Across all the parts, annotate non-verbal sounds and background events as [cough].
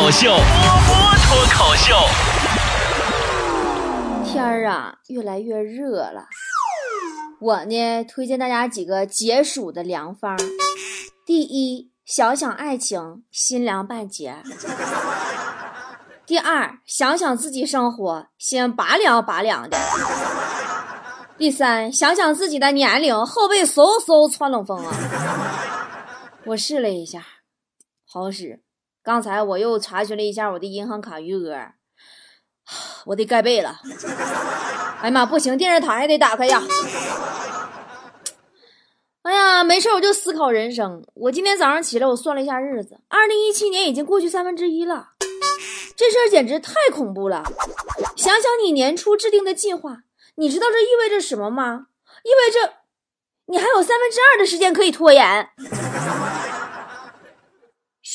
口秀，波波脱口秀。天儿啊，越来越热了。我呢，推荐大家几个解暑的良方。第一，想想爱情，心凉半截。第二，想想自己生活，心拔凉拔凉的。第三，想想自己的年龄，后背嗖嗖窜冷风啊！我试了一下，好使。刚才我又查询了一下我的银行卡余额，我得盖被了。哎呀妈，不行，电视台还得打开呀！哎呀，没事，我就思考人生。我今天早上起来，我算了一下日子，二零一七年已经过去三分之一了，这事儿简直太恐怖了。想想你年初制定的计划。你知道这意味着什么吗？意味着你还有三分之二的时间可以拖延。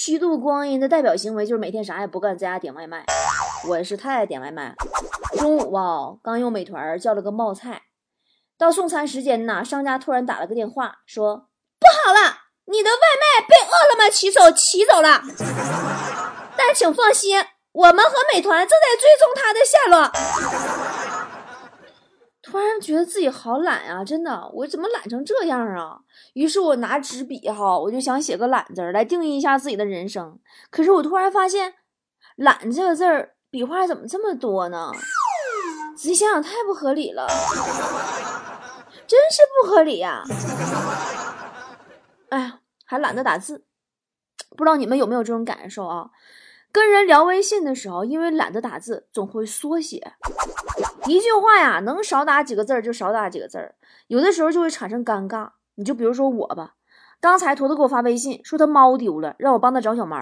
虚度光阴的代表行为就是每天啥也不干，在家点外卖。我是太爱点外卖了。中午吧，刚用美团叫了个冒菜，到送餐时间呢，商家突然打了个电话，说不好了，你的外卖被饿了么骑手骑走了。但请放心，我们和美团正在追踪他的下落。突然觉得自己好懒啊！真的，我怎么懒成这样啊？于是我拿纸笔哈，我就想写个懒字儿来定义一下自己的人生。可是我突然发现，懒这个字儿笔画怎么这么多呢？仔细想想，太不合理了，真是不合理呀！哎呀，还懒得打字，不知道你们有没有这种感受啊？跟人聊微信的时候，因为懒得打字，总会缩写。一句话呀，能少打几个字儿就少打几个字儿，有的时候就会产生尴尬。你就比如说我吧，刚才坨坨给我发微信说他猫丢了，让我帮他找小猫。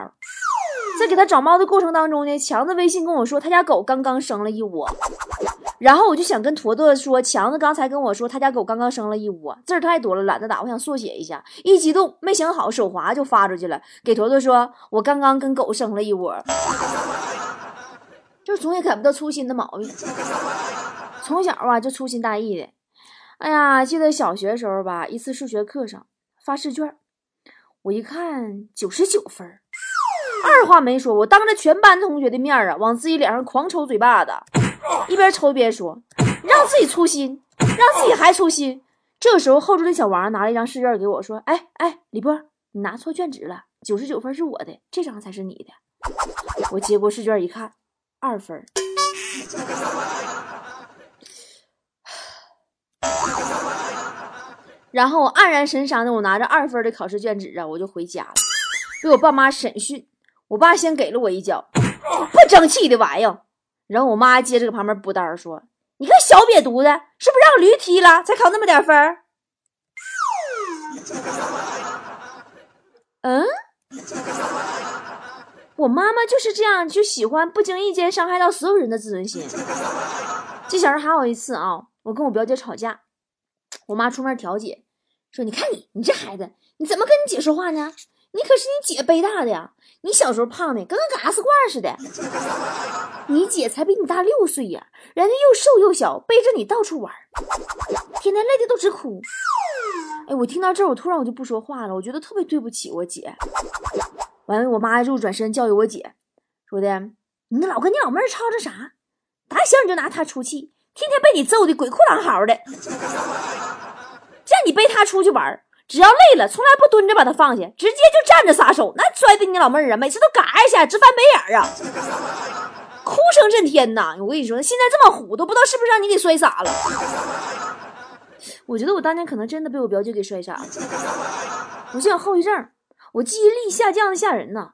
在给他找猫的过程当中呢，强子微信跟我说他家狗刚刚生了一窝。然后我就想跟坨坨说，强子刚才跟我说他家狗刚刚生了一窝，字儿太多了，懒得打，我想缩写一下。一激动没想好，手滑就发出去了，给坨坨说，我刚刚跟狗生了一窝，[laughs] 就总也改不掉粗心的毛病，从小啊就粗心大意的。哎呀，记得小学时候吧，一次数学课上发试卷，我一看九十九分，二话没说，我当着全班同学的面啊，往自己脸上狂抽嘴巴子。一边抽一边说：“让自己粗心，让自己还粗心。”这个时候，后桌的小王拿了一张试卷给我，说：“哎哎，李波，你拿错卷纸了，九十九分是我的，这张才是你的。”我接过试卷一看，二分。[sighs] 然后我黯然神伤的，我拿着二分的考试卷纸啊，我就回家了，被我爸妈审讯。我爸先给了我一脚，不争气的玩意儿。然后我妈接着搁旁边补单说：“你个小瘪犊子，是不是让驴踢了才考那么点分？” [laughs] 嗯，我妈妈就是这样，就喜欢不经意间伤害到所有人的自尊心。这小时还有一次啊，我跟我表姐吵架，我妈出面调解，说：“你看你，你这孩子，你怎么跟你姐说话呢？你可是你姐背大的呀，你小时候胖的跟个嘎斯罐似的。”你姐才比你大六岁呀，人家又瘦又小，背着你到处玩，天天累的都直哭。哎，我听到这，我突然我就不说话了，我觉得特别对不起我姐。完了，我妈就转身教育我姐，说的你老跟你老妹吵吵啥？打小你就拿她出气，天天被你揍的鬼哭狼嚎的，[laughs] 让你背她出去玩，只要累了，从来不蹲着把它放下，直接就站着撒手，那摔的你老妹儿啊，每次都嘎一下直翻白眼儿啊。哭声震天呐！我跟你说，现在这么虎，都不知道是不是让你给摔傻了。我觉得我当年可能真的被我表姐给摔傻了。我就有后遗症，我记忆力下降的吓人呐。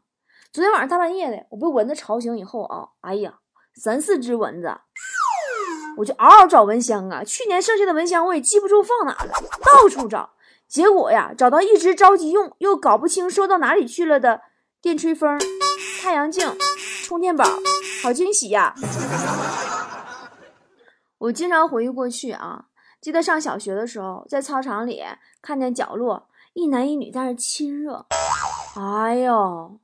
昨天晚上大半夜的，我被蚊子吵醒以后啊，哎呀，三四只蚊子，我就嗷嗷找蚊香啊。去年剩下的蚊香我也记不住放哪了，到处找，结果呀，找到一直着急用又搞不清收到哪里去了的电吹风、太阳镜、充电宝。好惊喜呀！[laughs] 我经常回忆过去啊，记得上小学的时候，在操场里看见角落一男一女在那亲热。哎呦，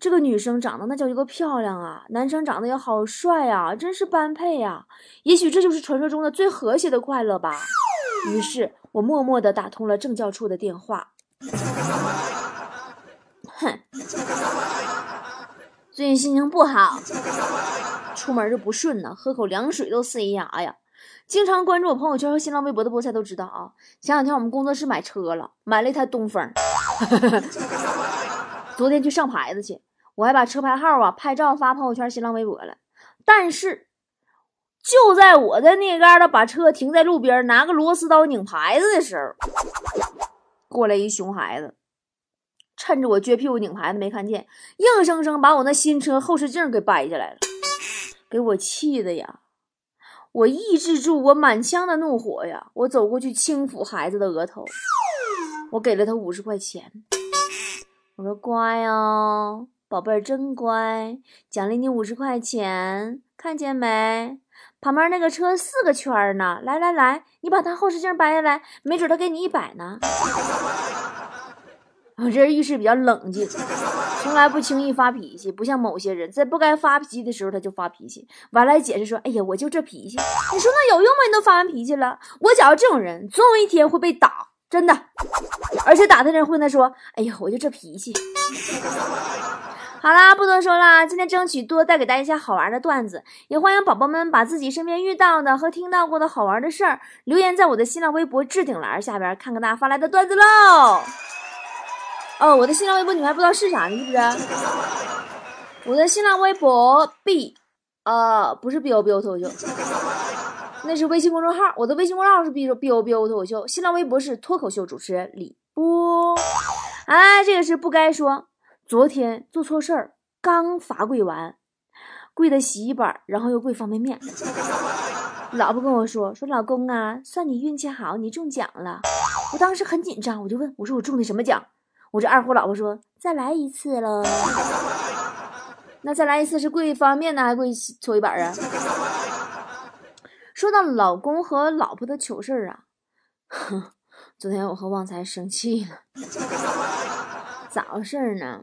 这个女生长得那叫一个漂亮啊，男生长得也好帅啊，真是般配呀！也许这就是传说中的最和谐的快乐吧。于是我默默地打通了政教处的电话。哼。最近心情不好，出门就不顺呐，喝口凉水都塞牙呀。经常关注我朋友圈和新浪微博的菠菜都知道啊，前两天我们工作室买车了，买了一台东风。[laughs] 昨天去上牌子去，我还把车牌号啊拍照发朋友圈、新浪微博了。但是就在我在那嘎达把车停在路边，拿个螺丝刀拧牌子的时候，过来一熊孩子，趁着我撅屁股拧牌子没看见，硬生生把我那新车后视镜给掰下来了，给我气的呀！我抑制住我满腔的怒火呀！我走过去轻抚孩子的额头，我给了他五十块钱，我说：“乖哦，宝贝儿真乖，奖励你五十块钱，看见没？旁边那个车四个圈呢，来来来，你把他后视镜掰下来，没准他给你一百呢。[laughs] ”我这人遇事比较冷静，从来不轻易发脾气，不像某些人在不该发脾气的时候他就发脾气，完了解释说：“哎呀，我就这脾气。”你说那有用吗？你都发完脾气了，我觉着这种人总有一天会被打，真的，而且打的人会他说：“哎呀，我就这脾气。”好啦，不多说了，今天争取多带给大家一些好玩的段子，也欢迎宝宝们把自己身边遇到的和听到过的好玩的事儿留言在我的新浪微博置顶栏下边，看看大家发来的段子喽。哦，我的新浪微博你们还不知道是啥呢，是不是？我的新浪微博 B，呃，不是 B O B O 脱口秀，那是微信公众号。我的微信公众号是 B O B O B O 脱口秀，新浪微博是脱口秀主持人李波。哎，这个是不该说。昨天做错事儿，刚罚跪完，跪的洗衣板，然后又跪方便面。[laughs] 老婆跟我说：“说老公啊，算你运气好，你中奖了。”我当时很紧张，我就问我说：“我中的什么奖？”我这二货老婆说：“再来一次喽。[laughs] ”那再来一次是跪方便面呢，还跪搓衣板啊？[laughs] 说到老公和老婆的糗事儿啊，昨天我和旺财生气了，咋回事呢？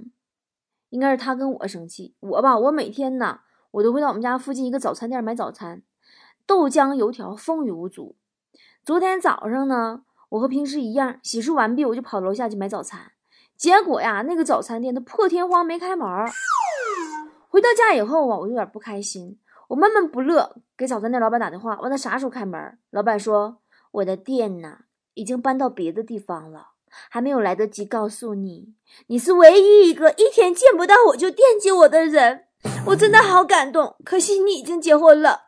应该是他跟我生气。我吧，我每天呢，我都会到我们家附近一个早餐店买早餐，豆浆油条风雨无阻。昨天早上呢，我和平时一样，洗漱完毕，我就跑楼下去买早餐。结果呀，那个早餐店它破天荒没开门。回到家以后啊，我有点不开心，我闷闷不乐，给早餐店老板打电话，问他啥时候开门。老板说：“我的店呢，已经搬到别的地方了，还没有来得及告诉你。你是唯一一个一天见不到我就惦记我的人，我真的好感动。可惜你已经结婚了。”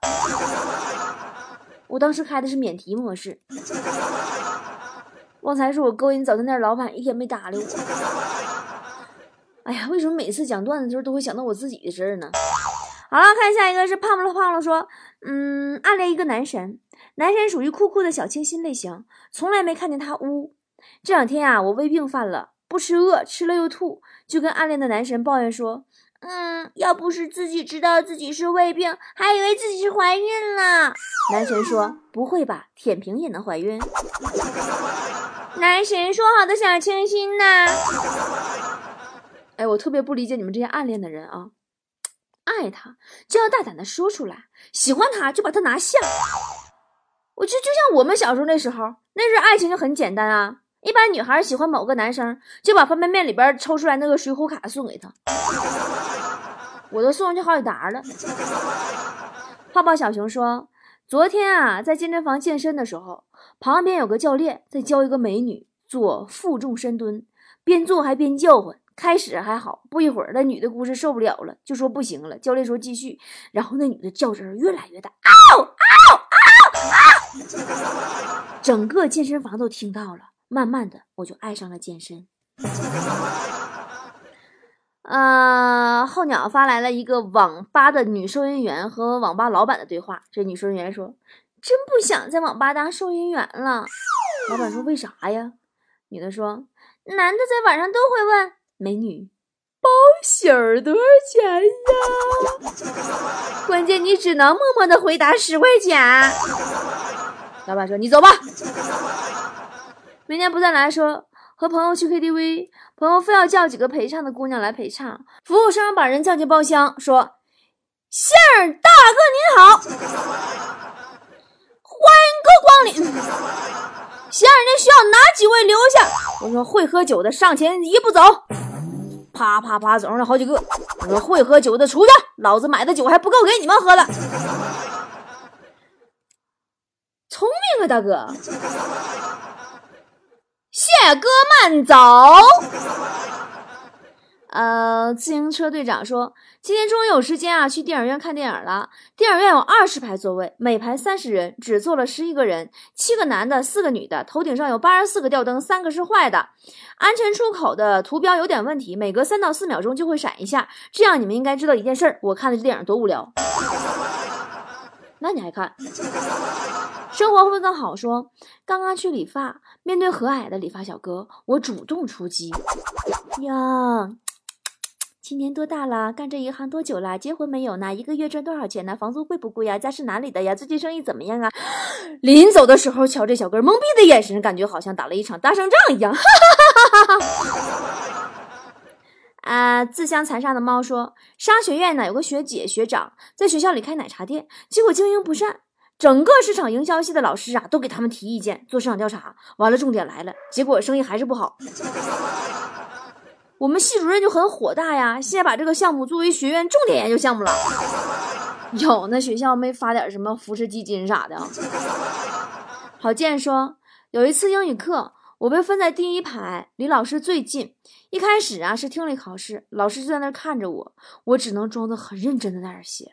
我当时开的是免提模式。旺财说：“我勾引早餐店老板，一天没搭理我。”哎呀，为什么每次讲段子的时候都会想到我自己的事儿呢？好了，看下一个是胖了胖了说：“嗯，暗恋一个男神，男神属于酷酷的小清新类型，从来没看见他污。这两天啊，我胃病犯了，不吃饿，吃了又吐，就跟暗恋的男神抱怨说：‘嗯，要不是自己知道自己是胃病，还以为自己是怀孕了。’男神说：‘不会吧，舔屏也能怀孕？’”男神说好的小清新呢？哎，我特别不理解你们这些暗恋的人啊！爱他就要大胆的说出来，喜欢他就把他拿下。我就就像我们小时候那时候，那时候爱情就很简单啊！一般女孩喜欢某个男生，就把方便面里边抽出来那个水浒卡送给他。我都送上去好几沓了。泡泡小熊说。昨天啊，在健身房健身的时候，旁边有个教练在教一个美女做负重深蹲，边做还边叫唤。开始还好，不一会儿，那女的估是受不了了，就说不行了。教练说继续，然后那女的叫声越来越大，嗷嗷嗷嗷！整个健身房都听到了。慢慢的，我就爱上了健身。呃，候鸟发来了一个网吧的女收银员和网吧老板的对话。这女收银员说：“真不想在网吧当收银员了。”老板说：“为啥呀？”女的说：“男的在晚上都会问美女，包宿多少钱呀？关键你只能默默的回答十块钱。”老板说：“你走吧。”明天不再来说。和朋友去 KTV，朋友非要叫几个陪唱的姑娘来陪唱。服务生把人叫进包厢，说：“杏儿大哥您好，欢迎哥光临。杏儿您需要哪几位留下？”我说：“会喝酒的上前一步走。”啪啪啪走上来好几个。我说会喝酒的出去，老子买的酒还不够给你们喝了。聪明啊，大哥！谢哥慢走。呃，自行车队长说，今天终于有时间啊，去电影院看电影了。电影院有二十排座位，每排三十人，只坐了十一个人，七个男的，四个女的。头顶上有八十四个吊灯，三个是坏的。安全出口的图标有点问题，每隔三到四秒钟就会闪一下。这样你们应该知道一件事儿，我看的这电影多无聊。那你还看？生活会不会更好？说刚刚去理发，面对和蔼的理发小哥，我主动出击。呀。今年多大了？干这一行多久了？结婚没有呢？一个月赚多少钱呢？房租贵不贵呀？家是哪里的呀？最近生意怎么样啊？[gasps] 临走的时候，瞧这小哥懵逼的眼神，感觉好像打了一场大胜仗一样。哈哈哈哈哈！啊，自相残杀的猫说，商学院呢有个学姐学长在学校里开奶茶店，结果经营不善，整个市场营销系的老师啊都给他们提意见，做市场调查。完了，重点来了，结果生意还是不好。[laughs] 我们系主任就很火大呀，现在把这个项目作为学院重点研究项目了。[laughs] 有那学校没发点什么扶持基金啥的？郝建说，有一次英语课，我被分在第一排，离老师最近。一开始啊是听力考试，老师就在那看着我，我只能装作很认真的在那儿写，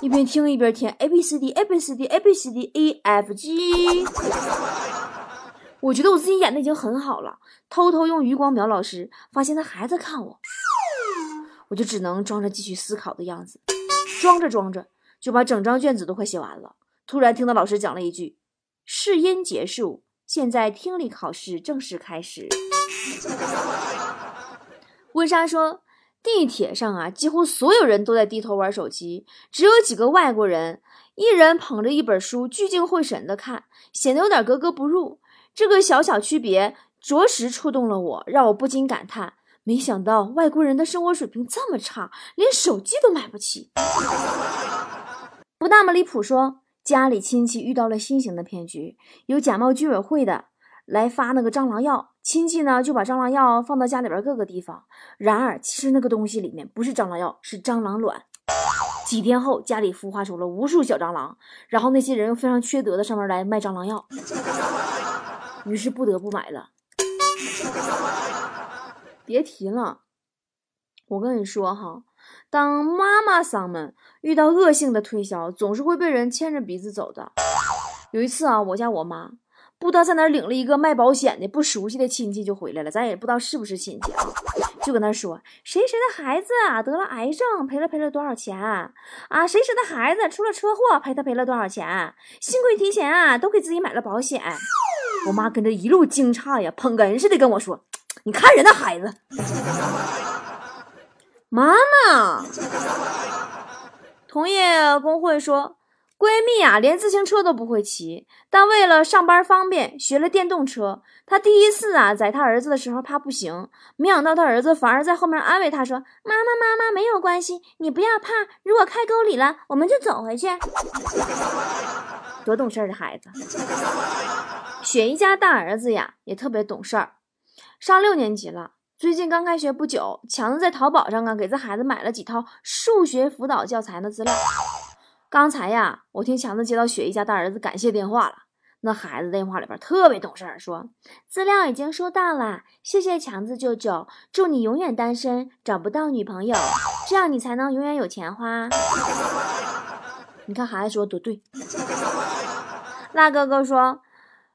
一边听一边填 A B C D A B C D A B C D E F G。我觉得我自己演的已经很好了，偷偷用余光瞄老师，发现他还在看我，我就只能装着继续思考的样子，装着装着就把整张卷子都快写完了。突然听到老师讲了一句：“试音结束，现在听力考试正式开始。”温莎说：“地铁上啊，几乎所有人都在低头玩手机，只有几个外国人，一人捧着一本书，聚精会神的看，显得有点格格不入。”这个小小区别着实触动了我，让我不禁感叹：没想到外国人的生活水平这么差，连手机都买不起。[laughs] 不那么离谱，说家里亲戚遇到了新型的骗局，有假冒居委会的来发那个蟑螂药，亲戚呢就把蟑螂药放到家里边各个地方。然而，其实那个东西里面不是蟑螂药，是蟑螂卵。几天后，家里孵化出了无数小蟑螂，然后那些人又非常缺德的上门来卖蟑螂药。于是不得不买了。别提了，我跟你说哈，当妈妈桑们遇到恶性的推销，总是会被人牵着鼻子走的。有一次啊，我家我妈不知道在哪领了一个卖保险的不熟悉的亲戚就回来了，咱也不知道是不是亲戚啊，就搁那说谁谁的孩子啊得了癌症，赔了赔了多少钱啊？谁谁的孩子出了车祸，赔他赔了多少钱？幸亏提前啊，都给自己买了保险。我妈跟着一路惊诧呀，捧哏似的跟我说：“ [tsk] 你看人那孩子，妈妈。”同业工会说，闺蜜啊连自行车都不会骑，但为了上班方便，学了电动车。她第一次啊载她儿子的时候怕不行，没想到她儿子反而在后面安慰她说：“妈妈妈妈没有关系，你不要怕，如果开沟里了，我们就走回去。”多懂事的孩子。雪姨家大儿子呀，也特别懂事儿，上六年级了。最近刚开学不久，强子在淘宝上啊，给这孩子买了几套数学辅导教材的资料。刚才呀，我听强子接到雪姨家大儿子感谢电话了。那孩子电话里边特别懂事儿，说资料已经收到了，谢谢强子舅舅，祝你永远单身，找不到女朋友，这样你才能永远有钱花。[laughs] 你看孩子说多对。那哥哥说。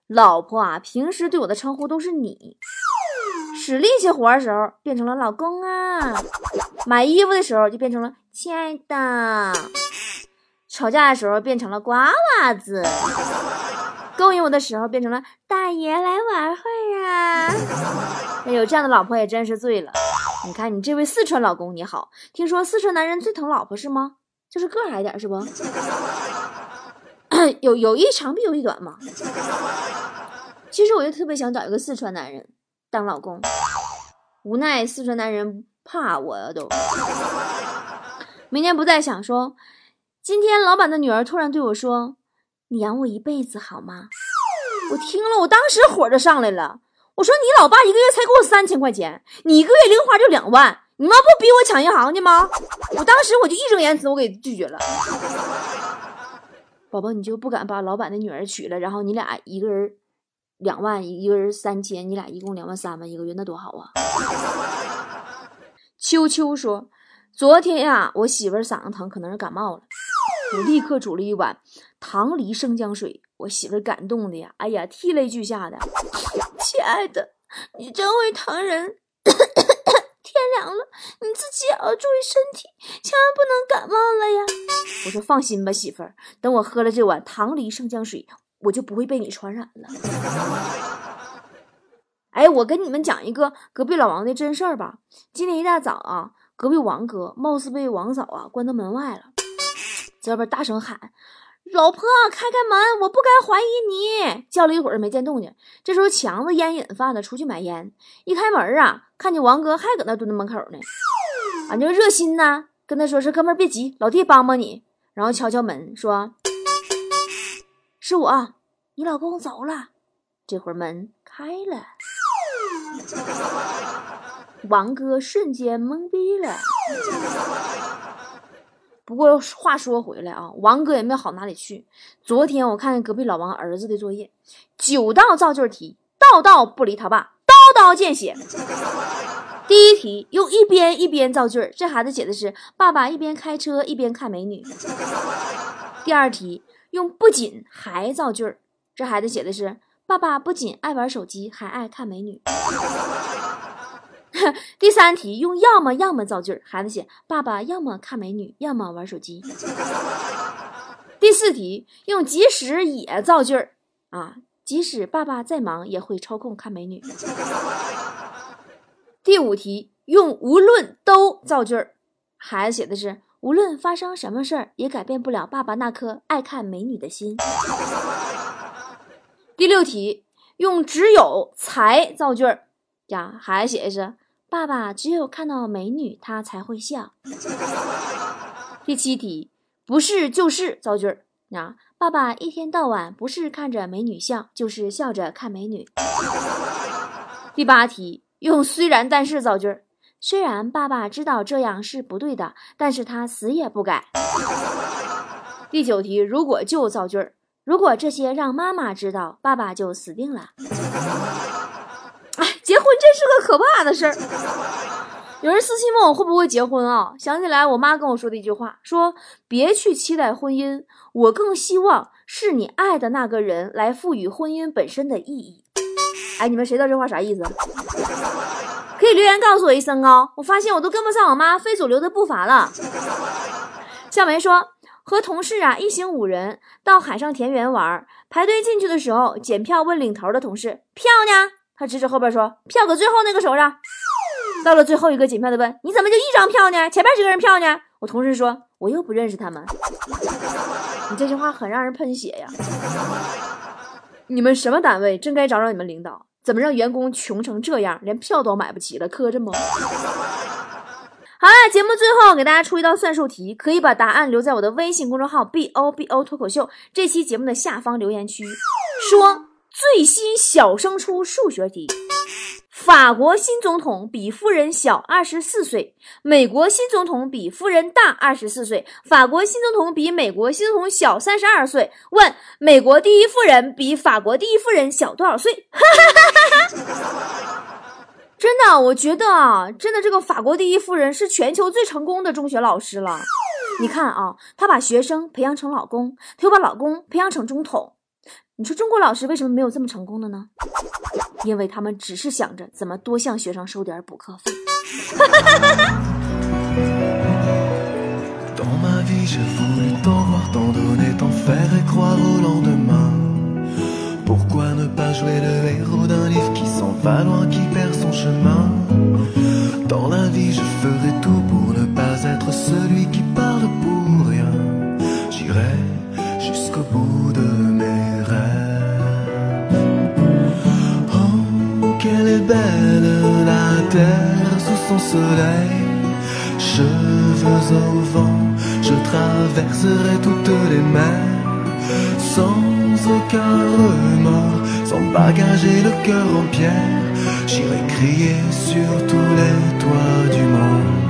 老婆啊，平时对我的称呼都是你，使力气活的时候变成了老公啊，买衣服的时候就变成了亲爱的，吵架的时候变成了瓜娃子，勾引我的时候变成了大爷来玩会儿啊。有这样的老婆也真是醉了。你看你这位四川老公你好，听说四川男人最疼老婆是吗？就是个矮点是不？[coughs] 有有一长必有一短嘛。其实我就特别想找一个四川男人当老公，无奈四川男人怕我都。明天不再想说，今天老板的女儿突然对我说：“你养我一辈子好吗？”我听了，我当时火就上来了。我说：“你老爸一个月才给我三千块钱，你一个月零花就两万，你妈不逼我抢银行去吗？我当时我就义正言辞，我给拒绝了。[laughs] 宝宝，你就不敢把老板的女儿娶了，然后你俩一个人两万，一个人三千，你俩一共两万三吗？一个月那多好啊！秋秋说，昨天呀，我媳妇儿嗓子疼，可能是感冒了，我立刻煮了一碗糖梨生姜水，我媳妇儿感动的呀，哎呀，涕泪俱下的。亲爱的，你真会疼人。天凉了，你自己也要注意身体，千万不能感冒了呀！我说放心吧，媳妇儿，等我喝了这碗糖梨生姜水，我就不会被你传染了。哎，我跟你们讲一个隔壁老王的真事儿吧。今天一大早啊，隔壁王哥貌似被王嫂啊关到门外了，在外边大声喊。老婆，开开门！我不该怀疑你。叫了一会儿没见动静，这时候强子烟瘾犯了，出去买烟。一开门啊，看见王哥还搁那蹲在门口呢。俺就热心呢，跟他说是哥们儿别急，老弟帮帮你。然后敲敲门说：“是我，你老公走了。”这会儿门开了，王哥瞬间懵逼了。不过话说回来啊，王哥也没好哪里去。昨天我看见隔壁老王儿子的作业，九道造句题，道道不离他爸，刀刀见血。第一题用一边一边造句，这孩子写的是爸爸一边开车一边看美女。第二题用不仅还造句儿，这孩子写的是爸爸不仅爱玩手机，还爱看美女。[laughs] 第三题用要么要么造句儿，孩子写爸爸要么看美女，要么玩手机。[laughs] 第四题用即使也造句儿啊，即使爸爸再忙也会抽空看美女。[laughs] 第五题用无论都造句儿，孩子写的是无论发生什么事儿也改变不了爸爸那颗爱看美女的心。第六题用只有才造句儿呀，孩子写的是。爸爸只有看到美女，他才会笑。第七题，不是就是造句儿啊！爸爸一天到晚不是看着美女笑，就是笑着看美女。第八题，用虽然但是造句儿。虽然爸爸知道这样是不对的，但是他死也不改。第九题，如果就造句儿。如果这些让妈妈知道，爸爸就死定了。哎结婚真是个可怕的事儿。有人私信问我会不会结婚啊？想起来我妈跟我说的一句话，说别去期待婚姻，我更希望是你爱的那个人来赋予婚姻本身的意义。哎，你们谁知道这话啥意思？留言告诉我一声哦。我发现我都跟不上我妈非主流的步伐了。向梅说，和同事啊一行五人到海上田园玩，排队进去的时候，检票问领头的同事票呢？他指指后边说：“票搁最后那个手上。”到了最后一个检票的问：“你怎么就一张票呢？前面几个人票呢？”我同事说：“我又不认识他们。”你这句话很让人喷血呀！你们什么单位？真该找找你们领导，怎么让员工穷成这样，连票都买不起了？磕碜不？[laughs] 好了，节目最后给大家出一道算术题，可以把答案留在我的微信公众号 “b o b o 脱口秀”这期节目的下方留言区，说。最新小升初数学题：法国新总统比夫人小二十四岁，美国新总统比夫人大二十四岁，法国新总统比美国新总统小三十二岁。问：美国第一夫人比法国第一夫人小多少岁？[laughs] 真的，我觉得啊，真的这个法国第一夫人是全球最成功的中学老师了。你看啊，她把学生培养成老公，她又把老公培养成总统。你说中国老师为什么没有这么成功的呢？因为他们只是想着怎么多向学生收点补课费。Soleil, cheveux au vent, je traverserai toutes les mers, sans aucun remords, sans bagage et le cœur en pierre, J'irai crier sur tous les toits du monde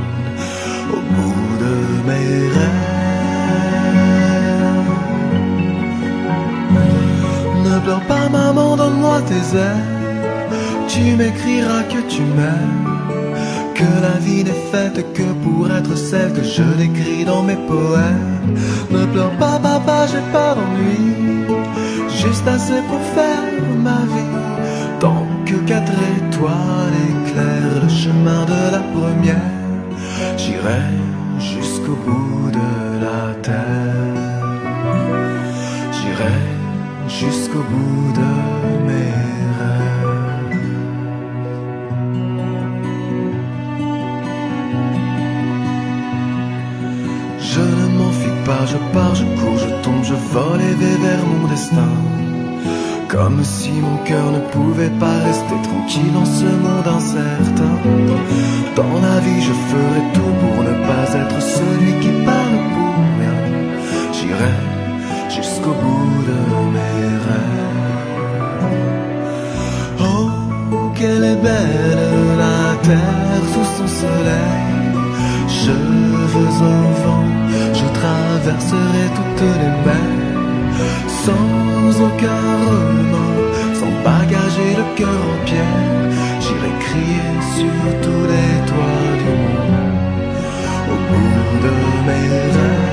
au bout de mes rêves. Ne pleure pas maman, donne-moi tes ailes. Tu m'écriras que tu m'aimes. La vie n'est faite que pour être celle que je décris dans mes poèmes. Ne pleure pas papa, j'ai pas d'ennui. Juste assez pour faire ma vie. Tant que quatre étoiles éclairent le chemin de la première, j'irai jusqu'au bout de la terre. J'irai jusqu'au bout de mes je pars, je cours, je tombe, je vole et vais vers mon destin. Comme si mon cœur ne pouvait pas rester tranquille en ce monde incertain. Dans la vie, je ferai tout pour ne pas être celui qui parle pour rien. J'irai jusqu'au bout de mes rêves. Oh, qu'elle est belle la terre sous son soleil. Cheveux au vent, traverserai toutes les mers sans aucun remords, sans bagage et le cœur en pierre. J'irai crier sur tous les toits du monde, au bout de mes rêves.